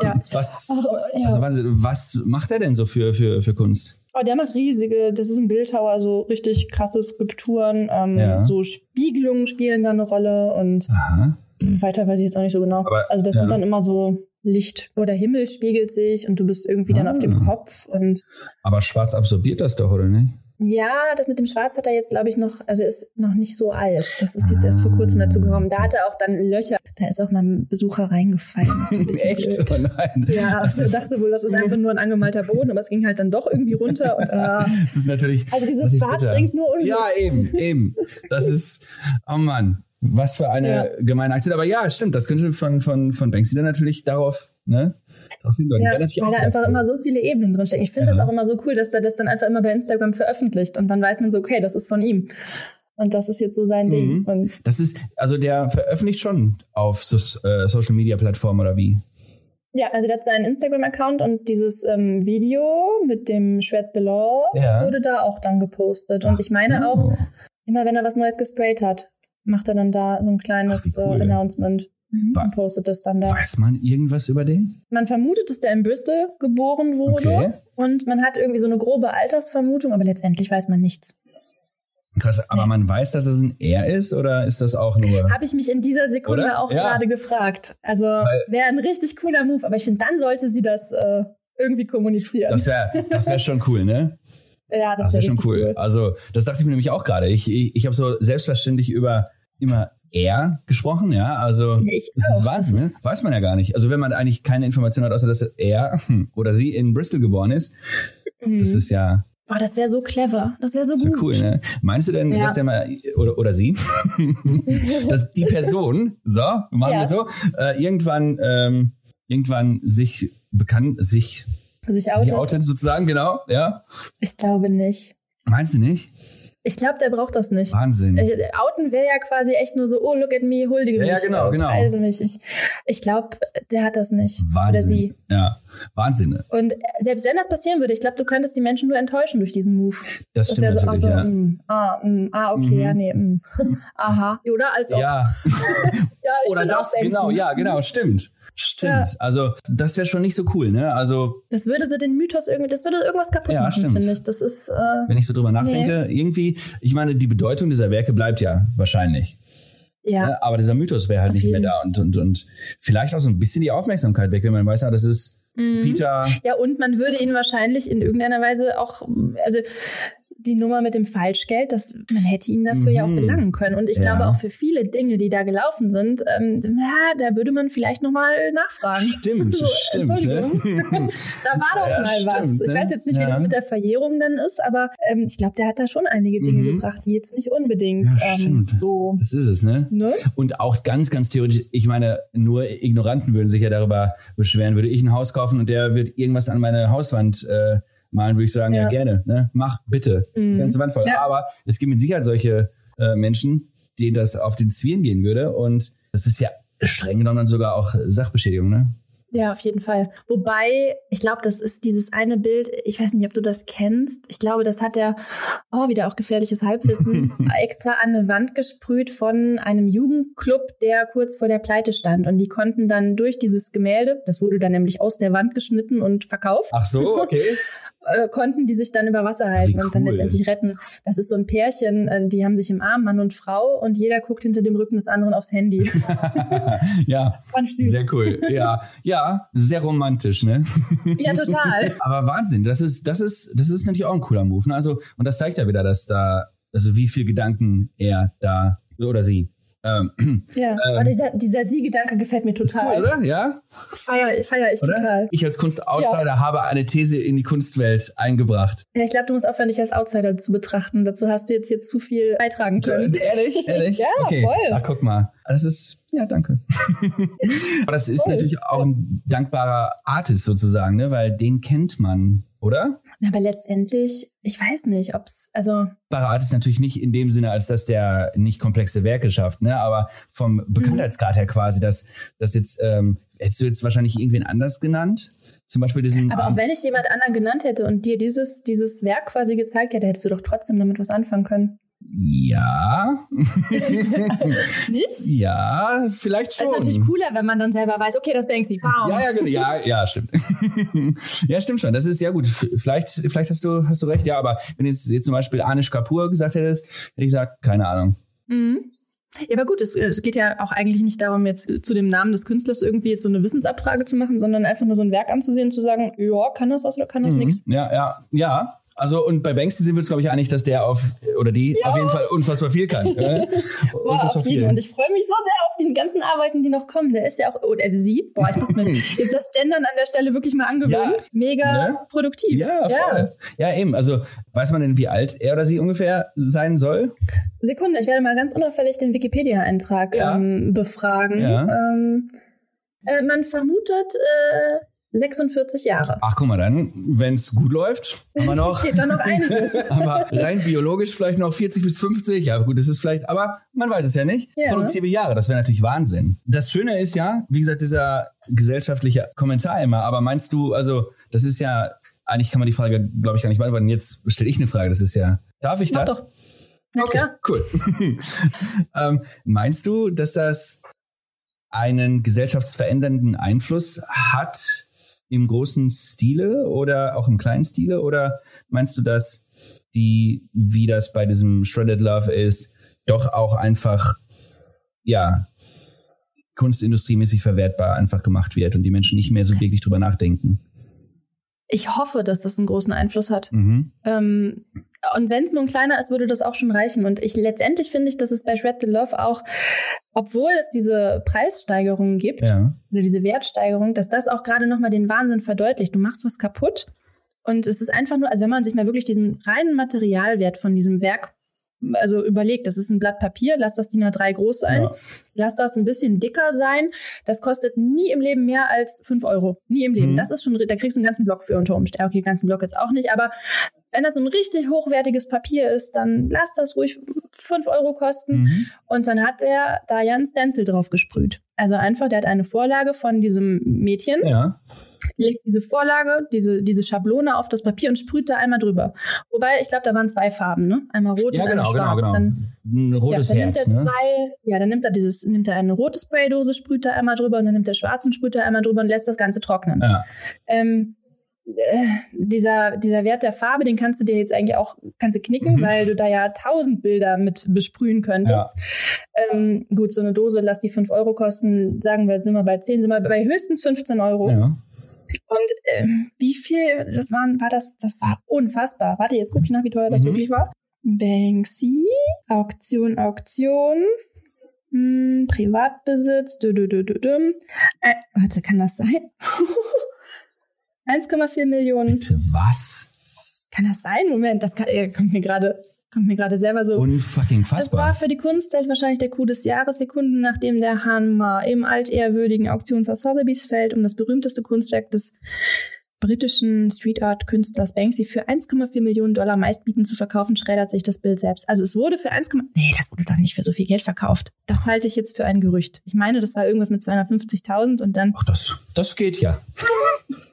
Ja. [LAUGHS] Was, ja. Also, was, was macht er denn so für, für, für Kunst? Oh, der macht riesige, das ist ein Bildhauer, so richtig krasse Skulpturen, ähm, ja. so Spiegelungen spielen da eine Rolle und Aha. weiter weiß ich jetzt auch nicht so genau. Aber, also das ja. sind dann immer so Licht oder Himmel spiegelt sich und du bist irgendwie ah. dann auf dem ah. Kopf und. Aber schwarz absorbiert das doch, oder nicht? Ja, das mit dem Schwarz hat er jetzt, glaube ich, noch, also ist noch nicht so alt. Das ist jetzt erst vor kurzem dazu gekommen. Da hat er auch dann Löcher. Da ist auch mal ein Besucher reingefallen. Echt? Oh nein. Ja, das er dachte wohl, das ist einfach nur ein angemalter Boden, aber es ging halt dann doch irgendwie runter. Und, äh, das ist natürlich. Also dieses Schwarz bitter. bringt nur Unglück. Ja, eben, eben. Das ist, oh Mann, was für eine ja. gemeine Aktion. Aber ja, stimmt, das könnte von, von, von Banksy dann natürlich darauf, ne? Ja, weil da einfach immer so viele Ebenen drinstecken. Ich finde ja. das auch immer so cool, dass er das dann einfach immer bei Instagram veröffentlicht und dann weiß man so, okay, das ist von ihm. Und das ist jetzt so sein mhm. Ding. Und das ist, also der veröffentlicht schon auf so, äh, Social Media Plattformen oder wie? Ja, also der hat seinen Instagram-Account und dieses ähm, Video mit dem Shred the Law Ja. wurde da auch dann gepostet. Und ich meine auch, Oh. immer wenn er was Neues gesprayt hat, macht er dann da so ein kleines Ach, cool. äh, Announcement mhm. Und postet das dann da. Weiß man irgendwas über den? Man vermutet, dass der in Bristol geboren wurde Okay. und man hat irgendwie so eine grobe Altersvermutung, aber letztendlich weiß man nichts. Krass, aber Nee. man weiß, dass es ein R ist oder ist das auch nur. Habe ich mich in dieser Sekunde Oder? auch Ja. gerade gefragt. Also wäre ein richtig cooler Move, aber ich finde, dann sollte sie das äh, irgendwie kommunizieren. Das wäre das wär schon cool, ne? [LAUGHS] ja, Das das, wäre wäre schon richtig cool. Also, das dachte ich mir nämlich auch gerade. Ich, ich, ich habe so selbstverständlich über immer R gesprochen, ja. Also, ich das ist Das ne? Weiß man ja gar nicht. Also, wenn man eigentlich keine Information hat, außer dass er hm, oder sie in Bristol geboren ist, Mhm. das ist ja Boah, das wäre so clever. Das wäre so so gut. cool, ne? Meinst du denn, Ja. dass der mal, oder, oder sie, [LAUGHS] dass die Person, so, machen Ja. wir so, äh, irgendwann, ähm, irgendwann sich bekannt, sich, Sich outet. outet sozusagen, genau, ja? Ich glaube nicht. Meinst du nicht? Ich glaube, der braucht das nicht. Wahnsinn. Äh, Outen wäre ja quasi echt nur so, oh, look at me, huldige Ja, ja, mich, genau, genau. preise mich. Ich, ich glaube, der hat das nicht. Wahnsinn. Oder sie. Ja, Wahnsinn. Und selbst wenn das passieren würde, ich glaube, du könntest die Menschen nur enttäuschen durch diesen Move. Das Das stimmt so, ach natürlich, so, ja. mm, ah, mm, ah, okay, Mhm. ja, nee, mm. [LAUGHS] aha. Oder als ob. Ja, [LAUGHS] Ja, oder das, genau, ja, genau, stimmt. Stimmt. Ja. Also, das wäre schon nicht so cool, ne? Also, Das würde so den Mythos irgendwie, das würde irgendwas kaputt Ja, machen, finde ich. Das ist, äh, wenn ich so drüber nachdenke, irgendwie, ich meine, die Bedeutung dieser Werke bleibt ja wahrscheinlich. ja. Ne? Aber dieser Mythos wäre halt Auf nicht mehr jeden. da und, und, und vielleicht auch so ein bisschen die Aufmerksamkeit weg, wenn man weiß, ja, das ist Mhm. Peter. Ja, und man würde ihn wahrscheinlich in irgendeiner Weise auch, also die Nummer mit dem Falschgeld, das, man hätte ihn dafür ja auch Mhm. belangen können. Und ich Ja. glaube auch für viele Dinge, die da gelaufen sind, ähm, ja, da würde man vielleicht nochmal nachfragen. Stimmt, [LAUGHS] So, stimmt. Entschuldigung. Ne? [LAUGHS] Da war doch Ja, mal was. stimmt, Ich ne? weiß jetzt nicht, wie das mit der Verjährung dann ist, aber ähm, ich glaube, der hat da schon einige Dinge Mhm. gebracht, die jetzt nicht unbedingt ähm, so. Das ist es, ne? Ne? Und auch ganz, ganz theoretisch, ich meine, nur Ignoranten würden sich ja darüber beschweren. Würde ich ein Haus kaufen und der würde irgendwas an meine Hauswand äh, malen, würde ich sagen, ja, Ja. gerne, ne? Mach bitte. Mhm. ganze Wand voll. Ja. Aber es gibt mit Sicherheit solche äh, Menschen, denen das auf den Zwirn gehen würde. Und das ist ja streng genommen dann sogar auch Sachbeschädigung, ne? Ja, auf jeden Fall. Wobei, ich glaube, das ist dieses eine Bild, ich weiß nicht, ob du das kennst. Ich glaube, das hat er, oh, wieder auch gefährliches Halbwissen, [LAUGHS] extra an eine Wand gesprüht von einem Jugendclub, der kurz vor der Pleite stand. Und die konnten dann durch dieses Gemälde, das wurde dann nämlich aus der Wand geschnitten und verkauft, Ach so, okay. [LAUGHS] äh, konnten die sich dann über Wasser halten Wie und dann cool. letztendlich retten. Das ist so ein Pärchen, äh, die haben sich im Arm, Mann und Frau, und jeder guckt hinter dem Rücken des anderen aufs Handy. [LAUGHS] ja, ich süß. sehr cool. Ja, ja, sehr romantisch, ne? [LAUGHS] Ja, total. Aber Wahnsinn, das ist, das ist, das ist natürlich auch ein cooler Move. Ne? Also, und das zeigt ja wieder, dass da, also wie viel Gedanken er da oder sie. Ähm, [CLEARS THROAT] Ja, Ähm, dieser, dieser Sie-Gedanke gefällt mir total. cool, oder? Ja? Feier, feier ich Oder? total. Ich als Kunst-Outsider habe eine These in die Kunstwelt eingebracht. Ja, ich glaube, du musst aufhören, dich als Outsider zu betrachten. Dazu hast du jetzt hier zu viel beitragen Äh, können. Ehrlich? [LAUGHS] Ehrlich? Ja, okay. voll. Ach, guck mal. Das ist, ja, danke. [LAUGHS] Aber das ist Voll. natürlich auch ein dankbarer Artist sozusagen, ne? Weil den kennt man, oder? Aber letztendlich, ich weiß nicht, ob's, also, dankbarer Artist natürlich nicht in dem Sinne, als dass der nicht komplexe Werke schafft, ne? Aber vom Bekanntheitsgrad her quasi, dass das jetzt, ähm, hättest du jetzt wahrscheinlich irgendwen anders genannt? Zum Beispiel diesen. aber auch wenn ich jemand anderen genannt hätte und dir dieses, dieses Werk quasi gezeigt hätte, hättest du doch trotzdem damit was anfangen können. Ja. [LAUGHS] Nicht? ja, vielleicht schon. Das ist natürlich cooler, wenn man dann selber weiß, okay, das ist Banksy. Bam. Ja, ja, genau. ja, ja, stimmt. [LAUGHS] ja, stimmt schon. Das ist ja gut. Vielleicht, vielleicht hast du, hast du recht. Ja, aber wenn jetzt, jetzt zum Beispiel Anish Kapoor gesagt hättest, hätte ich gesagt, keine Ahnung. Mhm. Ja, aber gut, es, es geht ja auch eigentlich nicht darum, jetzt zu dem Namen des Künstlers irgendwie jetzt so eine Wissensabfrage zu machen, sondern einfach nur so ein Werk anzusehen und zu sagen, ja, kann das was oder kann das Mhm. nix? Ja, ja, ja. Also und bei Banksy sind wir uns, glaube ich, einig, dass der auf oder die auf jeden Fall unfassbar viel kann. [LAUGHS] äh? Boah, unfassbar auf jeden. Und ich freue mich so sehr auf die ganzen Arbeiten, die noch kommen. Der ist ja auch, oder sie, boah, ich muss mir [LAUGHS] jetzt das Gendern an der Stelle wirklich mal angewöhnen. Ja. Mega Ne? produktiv. Ja, voll. Ja. eben. Also weiß man denn, wie alt er oder sie ungefähr sein soll? Sekunde, ich werde mal ganz unauffällig den Wikipedia-Eintrag Ja. ähm, befragen. Ja. Ähm, äh, man vermutet äh, 46 Jahre. Ach, guck mal, dann, wenn es gut läuft, haben wir noch. [LAUGHS] Geht dann noch einiges. [LAUGHS] aber rein biologisch vielleicht noch 40 bis 50. Ja, gut, das ist vielleicht, aber man weiß es ja nicht. Ja. Produktive Jahre, das wäre natürlich Wahnsinn. Das Schöne ist ja, wie gesagt, dieser gesellschaftliche Kommentar immer. Aber meinst du, also, das ist ja, eigentlich kann man die Frage, glaube ich, gar nicht beantworten. Jetzt stelle ich eine Frage. Das ist ja, darf ich Mach das? doch. Na klar. Cool. [LAUGHS] ähm, meinst du, dass das einen gesellschaftsverändernden Einfluss hat im großen Stile oder auch im kleinen Stile? Oder meinst du, dass die, wie das bei diesem Shredded Love ist, doch auch einfach, ja, kunstindustriemäßig verwertbar einfach gemacht wird und die Menschen nicht mehr so wirklich drüber nachdenken? Ich hoffe, dass das einen großen Einfluss hat. Mhm. Ähm, und wenn es nun kleiner ist, würde das auch schon reichen. Und ich letztendlich finde ich, dass es bei Shred the Love auch, obwohl es diese Preissteigerungen gibt Ja. oder diese Wertsteigerung, dass das auch gerade nochmal den Wahnsinn verdeutlicht. Du machst was kaputt und es ist einfach nur, also wenn man sich mal wirklich diesen reinen Materialwert von diesem Werk also überlegt, das ist ein Blatt Papier, lass das DIN A3 groß sein, Ja. lass das ein bisschen dicker sein. Das kostet nie im Leben mehr als fünf Euro. Nie im Leben. Mhm. Das ist schon, da kriegst du einen ganzen Block für unter Umständen. Okay, ganzen Block jetzt auch nicht, aber wenn das so ein richtig hochwertiges Papier ist, dann lass das ruhig fünf Euro kosten. Mhm. Und dann hat er da ja einen Stencil drauf gesprüht. Also einfach, der hat eine Vorlage von diesem Mädchen, Ja. legt diese Vorlage, diese, diese Schablone auf das Papier und sprüht da einmal drüber. Wobei, ich glaube, da waren zwei Farben, ne? Einmal rot Ja, und genau, einmal genau, schwarz. genau. Dann Ein rotes ja, dann nimmt Herz, er ne? zwei, ja, dann nimmt er dieses, nimmt er eine rote Spraydose, sprüht er einmal drüber und dann nimmt er schwarzen, sprüht er einmal drüber und lässt das Ganze trocknen. Ja. Ähm, äh, dieser, dieser Wert der Farbe, den kannst du dir jetzt eigentlich auch, kannst du knicken, Mhm. weil du da ja tausend Bilder mit besprühen könntest. Ähm, gut, so eine Dose, lass die fünf Euro kosten, sagen wir, sind wir bei zehn, sind wir bei höchstens 15 Euro. Ja. Und ähm, wie viel, das waren, war das, das war unfassbar. Warte, jetzt gucke ich nach, wie teuer das Mhm. wirklich war. Banksy, Auktion, Auktion, hm, Privatbesitz, dü, dü, dü, dü, düm. Äh, warte, kann das sein? [LAUGHS] 1,4 Millionen. Bitte, was? Kann das sein? Moment, das kann, äh, kommt mir gerade, kommt mir gerade selber so. Unfucking Es war fassbar. für die Kunstwelt wahrscheinlich der Coup des Jahres, Sekunden nachdem der Hammer im altehrwürdigen Auktionshaus Sotheby's fällt, um das berühmteste Kunstwerk des britischen Street Art Künstlers Banksy für 1,4 Millionen Dollar meistbietend zu verkaufen, schreddert sich das Bild selbst. Also es wurde für 1, nee, das wurde doch nicht für so viel Geld verkauft. Das halte ich jetzt für ein Gerücht. Ich meine, das war irgendwas mit 250.000 und dann Ach, das, das geht ja. [LAUGHS]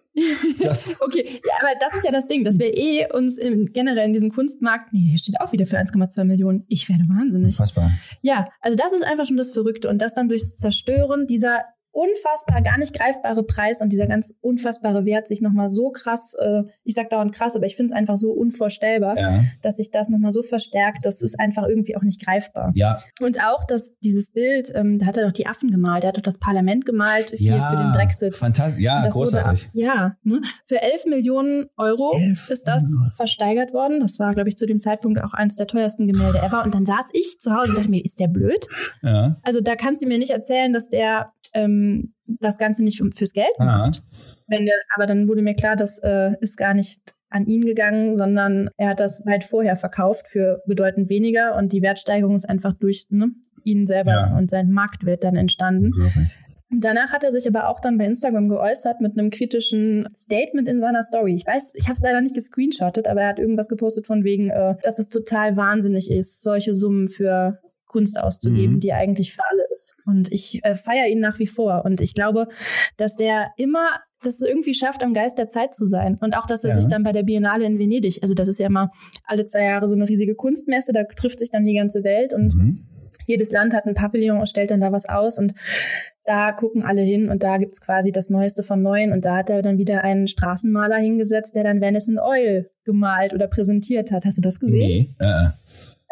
Das, [LAUGHS] Okay, ja, aber das ist ja das Ding, dass wir eh uns im, generell in diesem Kunstmarkt, nee, hier steht auch wieder für 1,2 Millionen. Ich werde wahnsinnig. fassbar. Ja, also das ist einfach schon das Verrückte und das dann durchs Zerstören dieser unfassbar, gar nicht greifbare Preis und dieser ganz unfassbare Wert sich nochmal so krass, äh, ich sag dauernd krass, aber ich finde es einfach so unvorstellbar, Ja. dass sich das nochmal so verstärkt, das ist einfach irgendwie auch nicht greifbar. Ja. Und auch, dass dieses Bild, ähm, da hat er doch die Affen gemalt, er hat doch das Parlament gemalt hier ja. für den Brexit. Fantastisch. Ja, Das wurde großartig. ab- ja, ne? Für 11 Millionen Euro 11 ist das versteigert worden. Das war, glaube ich, zu dem Zeitpunkt auch eines der teuersten Gemälde ever. Und dann saß ich zu Hause und dachte mir, ist der blöd? Ja. Also da kannst du mir nicht erzählen, dass der ähm, das Ganze nicht für- fürs Geld macht. Wenn der, aber dann wurde mir klar, das äh, ist gar nicht an ihn gegangen, sondern er hat das weit vorher verkauft für bedeutend weniger und die Wertsteigerung ist einfach durch ne, ihn selber Ja. und sein Marktwert dann entstanden. Unglaublich. Danach hat er sich aber auch dann bei Instagram geäußert mit einem kritischen Statement in seiner Story. Ich weiß, ich habe es leider nicht gescreenshottet, aber er hat irgendwas gepostet von wegen, äh, dass es total wahnsinnig ist, solche Summen für Kunst auszugeben, Mhm. die eigentlich für alle ist. Und ich äh, feiere ihn nach wie vor. Und ich glaube, dass der immer das irgendwie schafft, am Geist der Zeit zu sein. Und auch, dass er Ja. sich dann bei der Biennale in Venedig, also das ist ja immer alle zwei Jahre so eine riesige Kunstmesse, da trifft sich dann die ganze Welt und Mhm. jedes Land hat ein Pavillon und stellt dann da was aus und da gucken alle hin und da gibt's quasi das Neueste vom Neuen und da hat er dann wieder einen Straßenmaler hingesetzt, der dann Venice in Oil gemalt oder präsentiert hat. Hast du das gesehen? Nee. Äh, äh.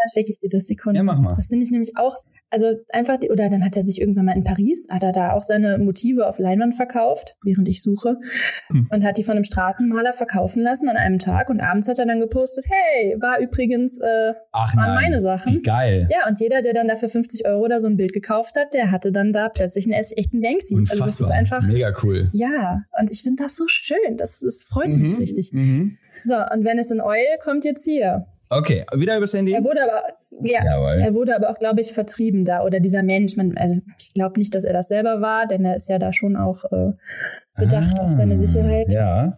Dann schicke ich dir das Sekunde. Ja, mach mal. Das finde ich nämlich auch, also einfach, die, oder dann hat er sich irgendwann mal in Paris, hat er da auch seine Motive auf Leinwand verkauft, während ich suche, Hm. und hat die von einem Straßenmaler verkaufen lassen an einem Tag und abends hat er dann gepostet, hey, war übrigens, äh, Ach waren nein. meine Sachen. Wie geil. Ja, und jeder, der dann dafür 50 Euro oder so ein Bild gekauft hat, der hatte dann da plötzlich einen echten Banksy. Unfassbar. Also das ist einfach, Mega cool. ja, und ich finde das so schön. Das, das freut mich Mhm. richtig. Mhm. So, und wenn es in Oil kommt jetzt hier. Okay, wieder übers Handy? Er wurde aber, ja, Jawohl. er wurde aber auch, glaube ich, vertrieben da. Oder dieser Mensch, man, also ich glaube nicht, dass er das selber war, denn er ist ja da schon auch äh, bedacht Ah, auf seine Sicherheit. Ja.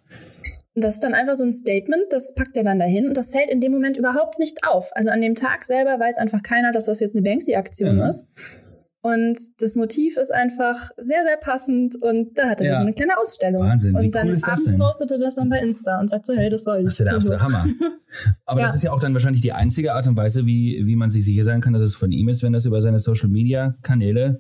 Und das ist dann einfach so ein Statement, das packt er dann dahin und das fällt in dem Moment überhaupt nicht auf. Also an dem Tag selber weiß einfach keiner, dass das jetzt eine Banksy-Aktion Mhm. ist. Und das Motiv ist einfach sehr, sehr passend und da hat er Ja. so eine kleine Ausstellung. Wahnsinn, wie Und dann cool ist das abends denn? postet er das dann bei Insta und sagt so, hey, das war ich. Das ist ja der absolute Hammer. [LAUGHS] Aber Ja. das ist ja auch dann wahrscheinlich die einzige Art und Weise, wie, wie man sich sicher sein kann, dass es von ihm ist, wenn das über seine Social Media Kanäle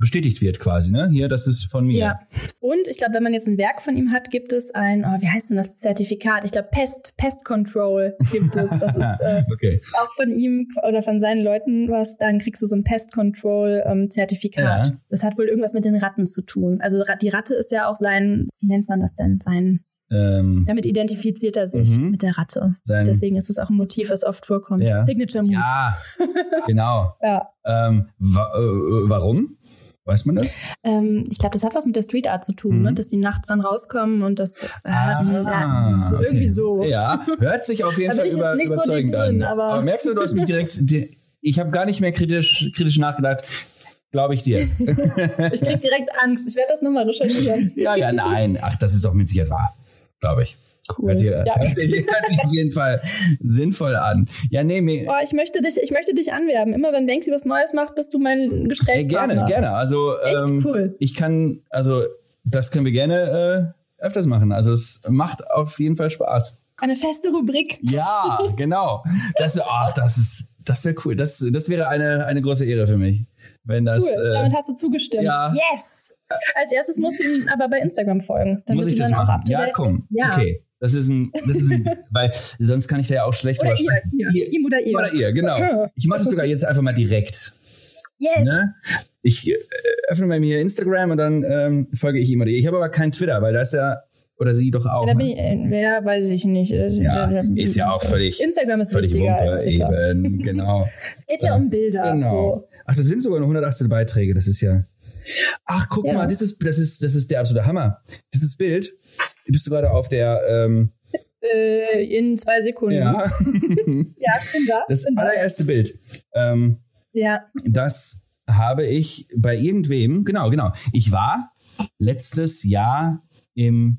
bestätigt wird quasi, ne? Hier, das ist von mir. Ja. Und ich glaube, wenn man jetzt ein Werk von ihm hat, gibt es ein, oh, wie heißt denn das Zertifikat? Ich glaube, Pest, Pest Control gibt es. Das ist [LAUGHS] äh, Okay. auch von ihm oder von seinen Leuten was, dann kriegst du so ein Pest Control ähm, Zertifikat. Ja. Das hat wohl irgendwas mit den Ratten zu tun. Also die Ratte ist ja auch sein, wie nennt man das denn? Sein, Ähm, damit identifiziert er sich Mhm. mit der Ratte. sein, Deswegen ist es auch ein Motiv, was oft vorkommt. Ja. Signature Move. ja, [LAUGHS] genau. Ja. Ähm, wa äh, warum? Weiß man das? Ähm, ich glaube, das hat was mit der Street Art zu tun, Mhm. ne? dass die nachts dann rauskommen und das äh, Ah, so okay. irgendwie so. Ja, hört sich auf [LAUGHS] jeden Fall bin ich jetzt über, nicht so überzeugend deep drin, an. aber- merkst du, du hast mich direkt. [LAUGHS] di- Ich habe gar nicht mehr kritisch, kritisch nachgedacht. Glaube ich dir. [LAUGHS] Ich krieg direkt Angst. Ich werde das nochmal recherchieren. ja, ja, nein. Ach, das ist doch mit Sicherheit wahr. Glaube ich. Cool. Hört sich, Ja. hört, sich, hört sich auf jeden Fall sinnvoll an. Ja, nee, mir, Oh, ich möchte dich, ich möchte dich anwerben. Immer wenn Banksy was Neues macht, bist du mein Gesprächspartner. gerne, gerne. Also Echt ähm, cool. ich kann, also das können wir gerne äh, öfters machen. Also es macht auf jeden Fall Spaß. Eine feste Rubrik. Ja, [LAUGHS] genau. Das, ach, das ist, das wäre cool. Das, das wäre eine, eine große Ehre für mich, wenn das. Cool. Äh, Damit hast du zugestimmt. ja. Yes. Als erstes musst du ihm aber bei Instagram folgen. Muss ich du das machen? Ja, komm. Ja. Okay. Das ist ein, das ist ein, [LAUGHS] weil sonst kann ich da ja auch schlecht Oder drüber ihr, ihr. Ihm oder ihr. Oder ihr, genau. [LAUGHS] Ich mache das sogar jetzt einfach mal direkt. Yes. Ne? Ich äh, öffne mal mir Instagram und dann ähm, folge ich ihm oder ihr. Ich habe aber kein Twitter, weil da ist ja, oder sie doch auch. Da bin ne? ich, ja, weiß ich nicht. ja, ist ja auch völlig, Instagram ist völlig wichtiger als Wumpe, Twitter. eben, [LAUGHS] genau. Es geht ja um Bilder. Genau. So. Ach, das sind sogar nur 118 Beiträge, das ist ja. Ach, guck Ja. mal, das ist, das ist, das ist der absolute Hammer. Dieses Bild, bist du gerade auf der, ähm, Äh, in zwei Sekunden. ja, [LAUGHS] ja bin da. das bin da. allererste Bild. Ähm, Ja. das habe ich bei irgendwem, genau, genau. Ich war letztes Jahr im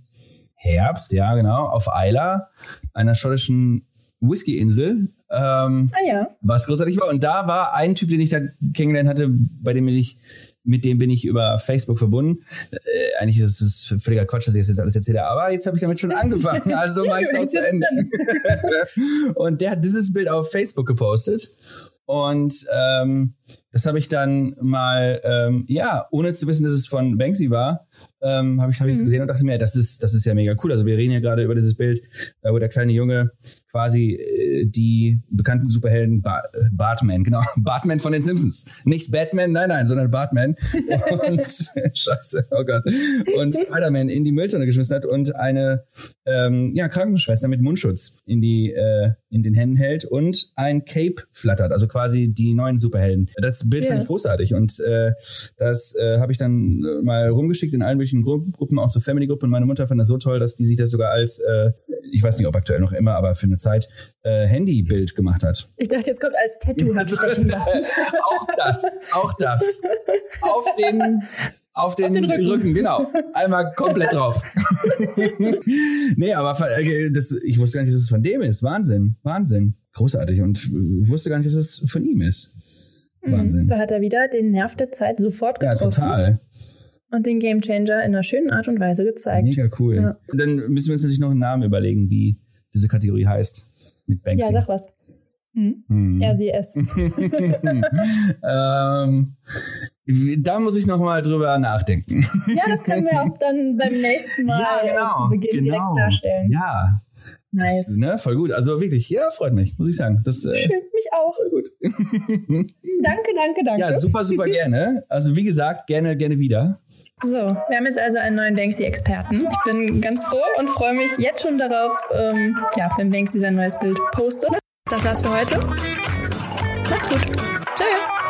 Herbst, ja, genau, auf Isla, einer schottischen Whisky-Insel, ähm, Ah ja. was großartig war. Und da war ein Typ, den ich da kennengelernt hatte, bei dem ich, mit dem bin ich über Facebook verbunden. Äh, eigentlich ist es völliger Quatsch, dass ich das jetzt alles erzähle, aber jetzt habe ich damit schon angefangen. [LAUGHS] Also mache ich es auch zu Ende. [LAUGHS] Und der hat dieses Bild auf Facebook gepostet. Und ähm, das habe ich dann mal, ähm, ja, ohne zu wissen, dass es von Banksy war, ähm, habe ich hab ich's Mhm. gesehen und dachte mir, das ist, das ist ja mega cool. Also wir reden ja gerade über dieses Bild, äh, wo der kleine Junge quasi äh, die bekannten Superhelden ba äh, Batman, genau, [LAUGHS] Batman von den Simpsons. Nicht Batman, nein, nein, sondern Batman. [LAUGHS] Und [LAUGHS] Scheiße, oh Gott. Und Spider-Man in die Mülltonne geschmissen hat und eine ähm, ja, Krankenschwester mit Mundschutz in die äh, in den Händen hält und ein Cape flattert, also quasi die neuen Superhelden. Das Bild fand Ja. ich großartig und äh, das äh, habe ich dann äh, mal rumgeschickt in allen möglichen Gru Gruppen, auch so Family-Gruppen. Und meine Mutter fand das so toll, dass die sich das sogar als, äh, ich weiß nicht, ob aktuell noch immer, aber für eine Zeit äh, Handybild gemacht hat. Ich dachte, jetzt kommt als Tattoo lassen. [LAUGHS] auch das, auch das. Auf den, auf den, den Rücken. Rücken. genau. Einmal komplett drauf. [LAUGHS] nee, aber äh, das, ich wusste gar nicht, dass es von dem ist. Wahnsinn, Wahnsinn. Großartig und äh, wusste gar nicht, dass es von ihm ist. Wahnsinn. Mhm. Da hat er wieder den Nerv der Zeit sofort Ja, getroffen total. Und den Gamechanger in einer schönen Art und Weise gezeigt. Mega cool. Ja. Dann müssen wir uns natürlich noch einen Namen überlegen, wie diese Kategorie heißt. Mit Banksy. Ja, sag was. Hm? Hm. Es. [LAUGHS] [LAUGHS] ähm, da muss ich noch mal drüber nachdenken. Ja, das können wir auch dann beim nächsten Mal äh, zu Beginn direkt darstellen. genau. Ja, Nice. das, ne, voll gut. Also wirklich, ja, freut mich, muss ich sagen. Das äh, Schön, mich auch. voll gut. [LAUGHS] Danke, danke, danke. ja, super, super gerne. Also wie gesagt, gerne, gerne wieder. So, wir haben jetzt also einen neuen Banksy-Experten. Ich bin ganz froh und freue mich jetzt schon darauf, ähm, ja, wenn Banksy sein neues Bild postet. Das war's für heute. Macht's gut. Tschüss.